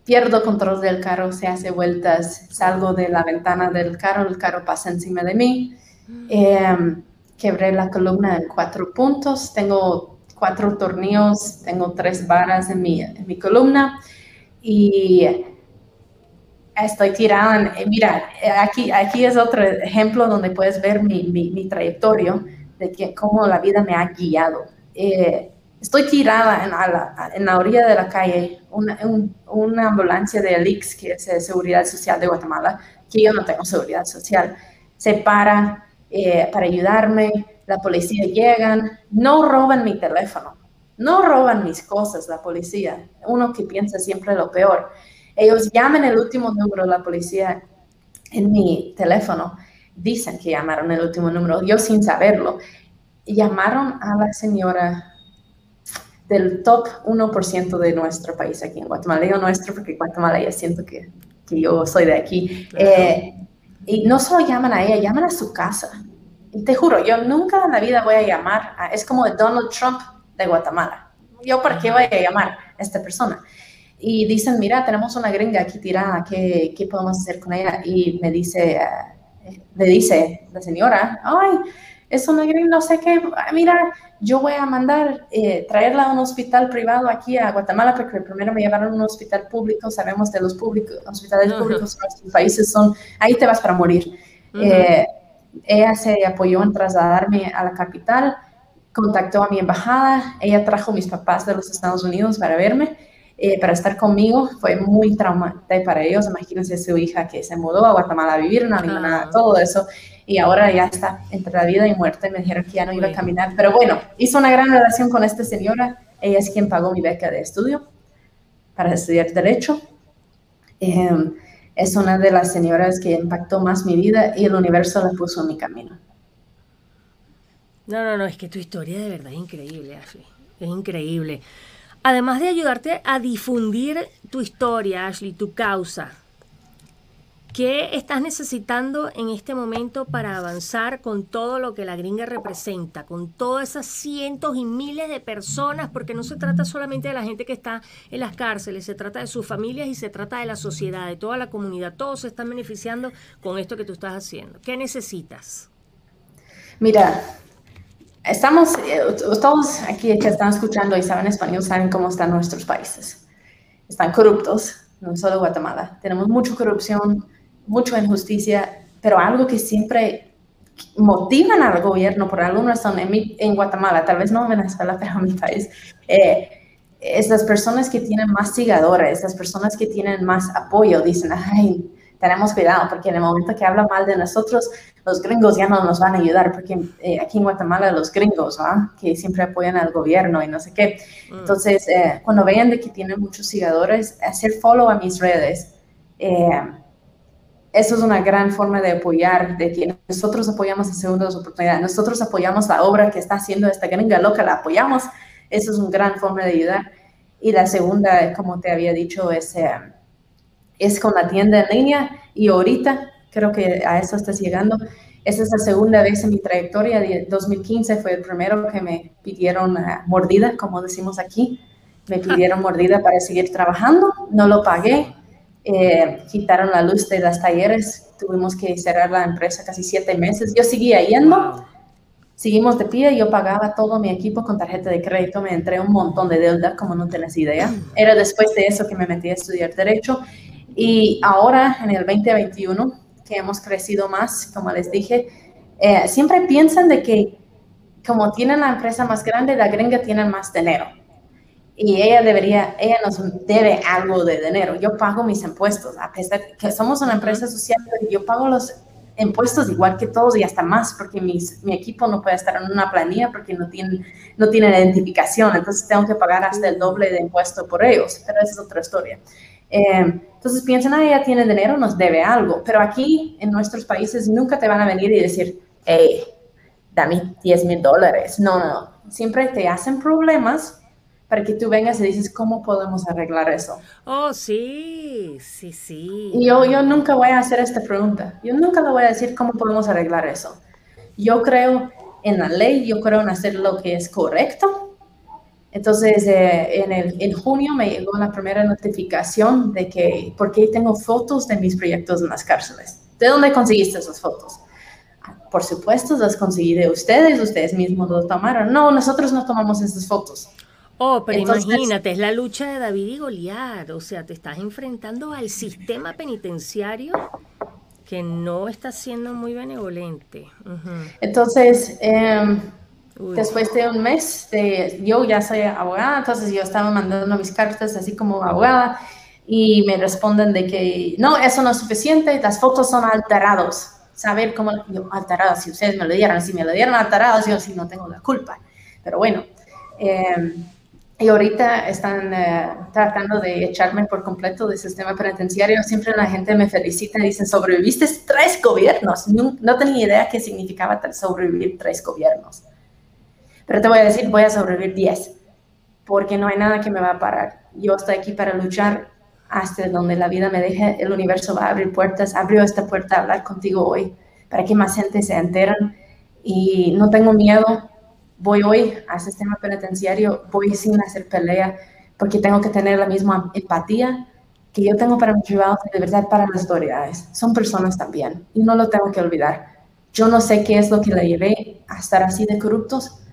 B: pierdo control del carro, se hace vueltas, salgo de la ventana del carro, el carro pasa encima de mí, em, quebré la columna en cuatro puntos, tengo cuatro tornillos, tengo tres varas en mi, en mi columna y estoy tirada. mira, aquí, aquí es otro ejemplo donde puedes ver mi, mi, trayectoria de que, cómo la vida me ha guiado. Eh, estoy tirada en la, en la, orilla de la calle, una, una ambulancia de Alix, que es de Seguridad Social de Guatemala, que yo no tengo seguridad social, se para eh, para ayudarme, la policía llegan, no roban mi teléfono, no roban mis cosas, la policía. Uno que piensa siempre lo peor. Ellos llaman el último número de la policía en mi teléfono. Dicen que llamaron el último número, yo sin saberlo. Llamaron a la señora del top 1% de nuestro país aquí en Guatemala. Digo nuestro porque Guatemala ya siento que, que yo soy de aquí. Eh, y no solo llaman a ella, llaman a su casa. Y te juro, yo nunca en la vida voy a llamar, a, es como Donald Trump de Guatemala. ¿Yo para qué voy a llamar a esta persona? Y dicen, mira, tenemos una gringa aquí tirada, ¿qué, qué podemos hacer con ella? Y me dice, uh, le dice la señora, ay, es una gringa, no sé qué, mira, yo voy a mandar, eh, traerla a un hospital privado aquí a Guatemala, porque primero me llevaron a un hospital público, sabemos de los públicos, hospitales públicos en nuestros países son, ahí te vas para morir. eh, ella se apoyó en trasladarme a la capital, contactó a mi embajada, ella trajo a mis papás de los Estados Unidos para verme, eh, para estar conmigo. Fue muy traumante para ellos. Imagínense su hija que se mudó a Guatemala a vivir, no había nada, todo eso. Y ahora ya está entre la vida y muerte. Me dijeron que ya no iba a caminar. Pero bueno, hizo una gran relación con esta señora. Ella es quien pagó mi beca de estudio para estudiar Derecho. Em, es una de las señoras que impactó más mi vida y el universo la puso en mi camino.
A: No, no, no, es que tu historia de verdad es increíble, Ashley. Es increíble. Además de ayudarte a difundir tu historia, Ashley, tu causa, ¿qué estás necesitando en este momento para avanzar con todo lo que la gringa representa, con todas esas cientos y miles de personas? Porque no se trata solamente de la gente que está en las cárceles, se trata de sus familias y se trata de la sociedad, de toda la comunidad. Todos se están beneficiando con esto que tú estás haciendo. ¿Qué necesitas?
B: Mira, estamos, eh, todos aquí que están escuchando y saben español saben cómo están nuestros países. Están corruptos, no solo Guatemala. Tenemos mucha corrupción, mucha injusticia, pero algo que siempre motivan al gobierno por alguna razón en, en Guatemala, tal vez no en Venezuela, pero en mi país, eh, es las personas que tienen más seguidores, las personas que tienen más apoyo, dicen, ay, tenemos cuidado, porque en el momento que habla mal de nosotros, los gringos ya no nos van a ayudar, porque eh, aquí en Guatemala los gringos, que siempre apoyan al gobierno y no sé qué. Mm. Entonces, eh, cuando vean de que tienen muchos seguidores, hacer follow a mis redes. Eh, eso es una gran forma de apoyar, de que nosotros apoyamos a segundas oportunidades, nosotros apoyamos la obra que está haciendo esta gringa loca, la apoyamos. Eso es una gran forma de ayudar. Y la segunda, como te había dicho, es es con la tienda en línea y ahorita creo que a eso estás llegando. Esta es la segunda vez en mi trayectoria. 2015 fue el primero que me pidieron eh, mordida, como decimos aquí. Me pidieron mordida para seguir trabajando. No lo pagué. Eh, quitaron la luz de las talleres. Tuvimos que cerrar la empresa casi siete meses. Yo seguía yendo. Seguimos de pie. Yo pagaba todo mi equipo con tarjeta de crédito. Me entré un montón de deuda, como no tienes idea. Era después de eso que me metí a estudiar Derecho y ahora, en el 2021, que hemos crecido más, como les dije, eh, siempre piensan de que como tienen la empresa más grande, la gringa tiene más dinero. y ella debería, ella nos debe algo de dinero. Yo pago mis impuestos, a pesar que somos una empresa social, yo pago los impuestos igual que todos y hasta más, porque mi equipo no puede estar en una planilla porque no tienen, no tienen identificación, entonces tengo que pagar hasta el doble de impuesto por ellos, pero esa es otra historia. Eh, entonces piensan, ah, ella tiene dinero, nos debe algo, pero aquí en nuestros países nunca te van a venir y decir, hey, dame 10 mil dólares. No, no, siempre te hacen problemas para que tú vengas y dices, ¿cómo podemos arreglar eso?
A: Oh, sí, sí, sí.
B: Y yo, yo nunca voy a hacer esta pregunta. Yo nunca le voy a decir cómo podemos arreglar eso. Yo creo en la ley, yo creo en hacer lo que es correcto. Entonces, eh, en, el, en junio me llegó la primera notificación de que, ¿por qué tengo fotos de mis proyectos en las cárceles? ¿De dónde conseguiste esas fotos? Por supuesto, las conseguí de ustedes, ustedes mismos lo tomaron. No, nosotros no tomamos esas fotos.
A: Oh, pero imagínate, es la lucha de David y Goliat, o sea, te estás enfrentando al sistema penitenciario que no está siendo muy benevolente.
B: Entonces, em, después de un mes, de, yo ya soy abogada, entonces yo estaba mandando mis cartas así como abogada y me responden de que no, eso no es suficiente, las fotos son alterados. Saber cómo, yo, alteradas, si ustedes me lo dieron, si me lo dieron alterados, yo sí no tengo la culpa. Pero bueno, eh, y ahorita están eh, tratando de echarme por completo del sistema penitenciario. Siempre la gente me felicita y dicen, sobreviviste tres gobiernos. No, no tenía idea qué significaba sobrevivir tres gobiernos. Pero te voy a decir, voy a sobrevivir diez, porque no hay nada que me va a parar. Yo estoy aquí para luchar hasta donde la vida me deje. El universo va a abrir puertas. Abrió esta puerta a hablar contigo hoy para que más gente se enteran. Y no tengo miedo voy hoy al sistema penitenciario, voy sin hacer pelea, porque tengo que tener la misma empatía que yo tengo para mis privados de verdad para las autoridades. Son personas también y no lo tengo que olvidar. Yo no sé qué es lo que le llevé a estar así de corruptos,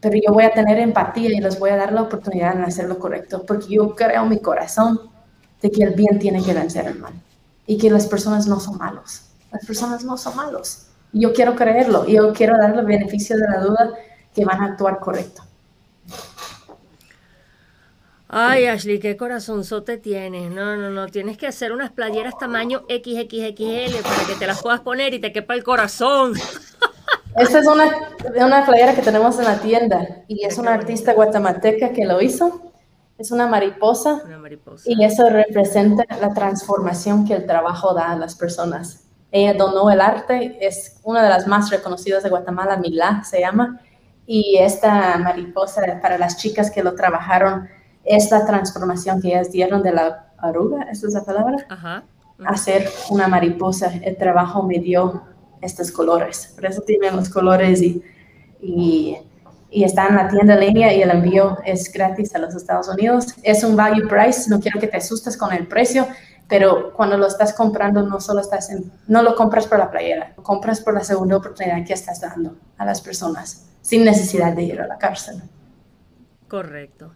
B: pero yo voy a tener empatía y les voy a dar la oportunidad de hacer lo correcto, porque yo creo en mi corazón de que el bien tiene que vencer el mal y que las personas no son malos. Las personas no son malos yo quiero creerlo y yo quiero darle el beneficio de la duda que van a actuar correcto.
A: Ay, Ashley, qué corazonzote tienes. No, no, no. Tienes que hacer unas playeras tamaño XXXL para que te las puedas poner y te quepa el corazón.
B: Esta es una, una playera que tenemos en la tienda y es una artista guatemalteca que lo hizo. Es una mariposa, una mariposa. Y eso representa la transformación que el trabajo da a las personas. Ella donó el arte, es una de las más reconocidas de Guatemala, Milá se llama, y esta mariposa para las chicas que lo trabajaron, esta transformación que ellas dieron de la arruga, ¿esa es la palabra? Ajá. Hacer una mariposa, el trabajo me dio estos colores, por eso tienen los colores y, y, y está en la tienda en línea y el envío es gratis a los Estados Unidos. Es un value price, no quiero que te asustes con el precio, pero cuando lo estás comprando no solo estás en, no lo compras por la playera, lo compras por la segunda oportunidad que estás dando a las personas sin necesidad de ir a la cárcel.
A: Correcto.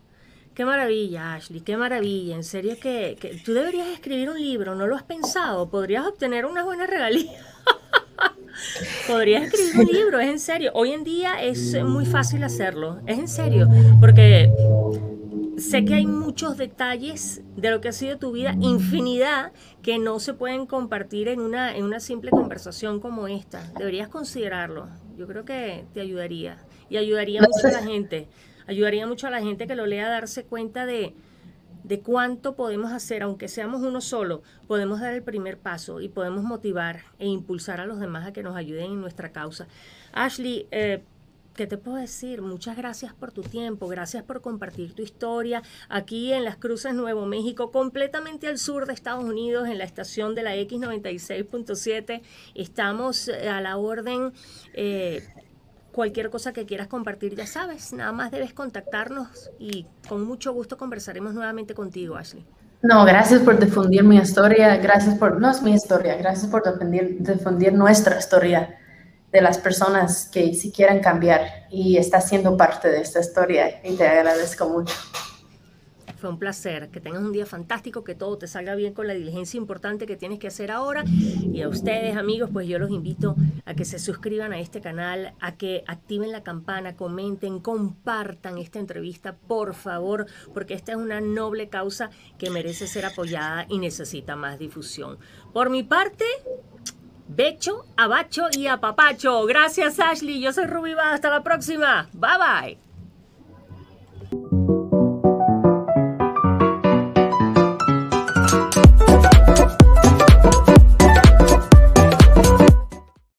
A: Qué maravilla, Ashley, qué maravilla. En serio que, que tú deberías escribir un libro, ¿no lo has pensado? Podrías obtener una buena regalía. Podrías escribir un libro, es en serio. Hoy en día es muy fácil hacerlo, es en serio, porque sé que hay muchos detalles de lo que ha sido tu vida, infinidad, que no se pueden compartir en una, en una simple conversación como esta. Deberías considerarlo. Yo creo que te ayudaría. Y ayudaría mucho a la gente. Ayudaría mucho a la gente que lo lea a darse cuenta de, de cuánto podemos hacer, aunque seamos uno solo, podemos dar el primer paso y podemos motivar e impulsar a los demás a que nos ayuden en nuestra causa. Ashley, eh, ¿Qué te puedo decir? Muchas gracias por tu tiempo, gracias por compartir tu historia aquí en Las Cruces, Nuevo México, completamente al sur de Estados Unidos, en la estación de la X96.7. Estamos eh, a la orden. Eh, cualquier cosa que quieras compartir, ya sabes, nada más debes contactarnos y con mucho gusto conversaremos nuevamente contigo, Ashley.
B: No, gracias por difundir mi historia, gracias por, no es mi historia, gracias por difundir, difundir nuestra historia de las personas que si quieren cambiar y está siendo parte de esta historia y te agradezco mucho.
A: Fue un placer. Que tengas un día fantástico, que todo te salga bien con la diligencia importante que tienes que hacer ahora. Y a ustedes, amigos, pues yo los invito a que se suscriban a este canal, a que activen la campana, comenten, compartan esta entrevista, por favor, porque esta es una noble causa que merece ser apoyada y necesita más difusión. Por mi parte, Becho, abacho y apapacho. Gracias, Ashley. Yo soy Ruby Hasta la próxima. Bye bye.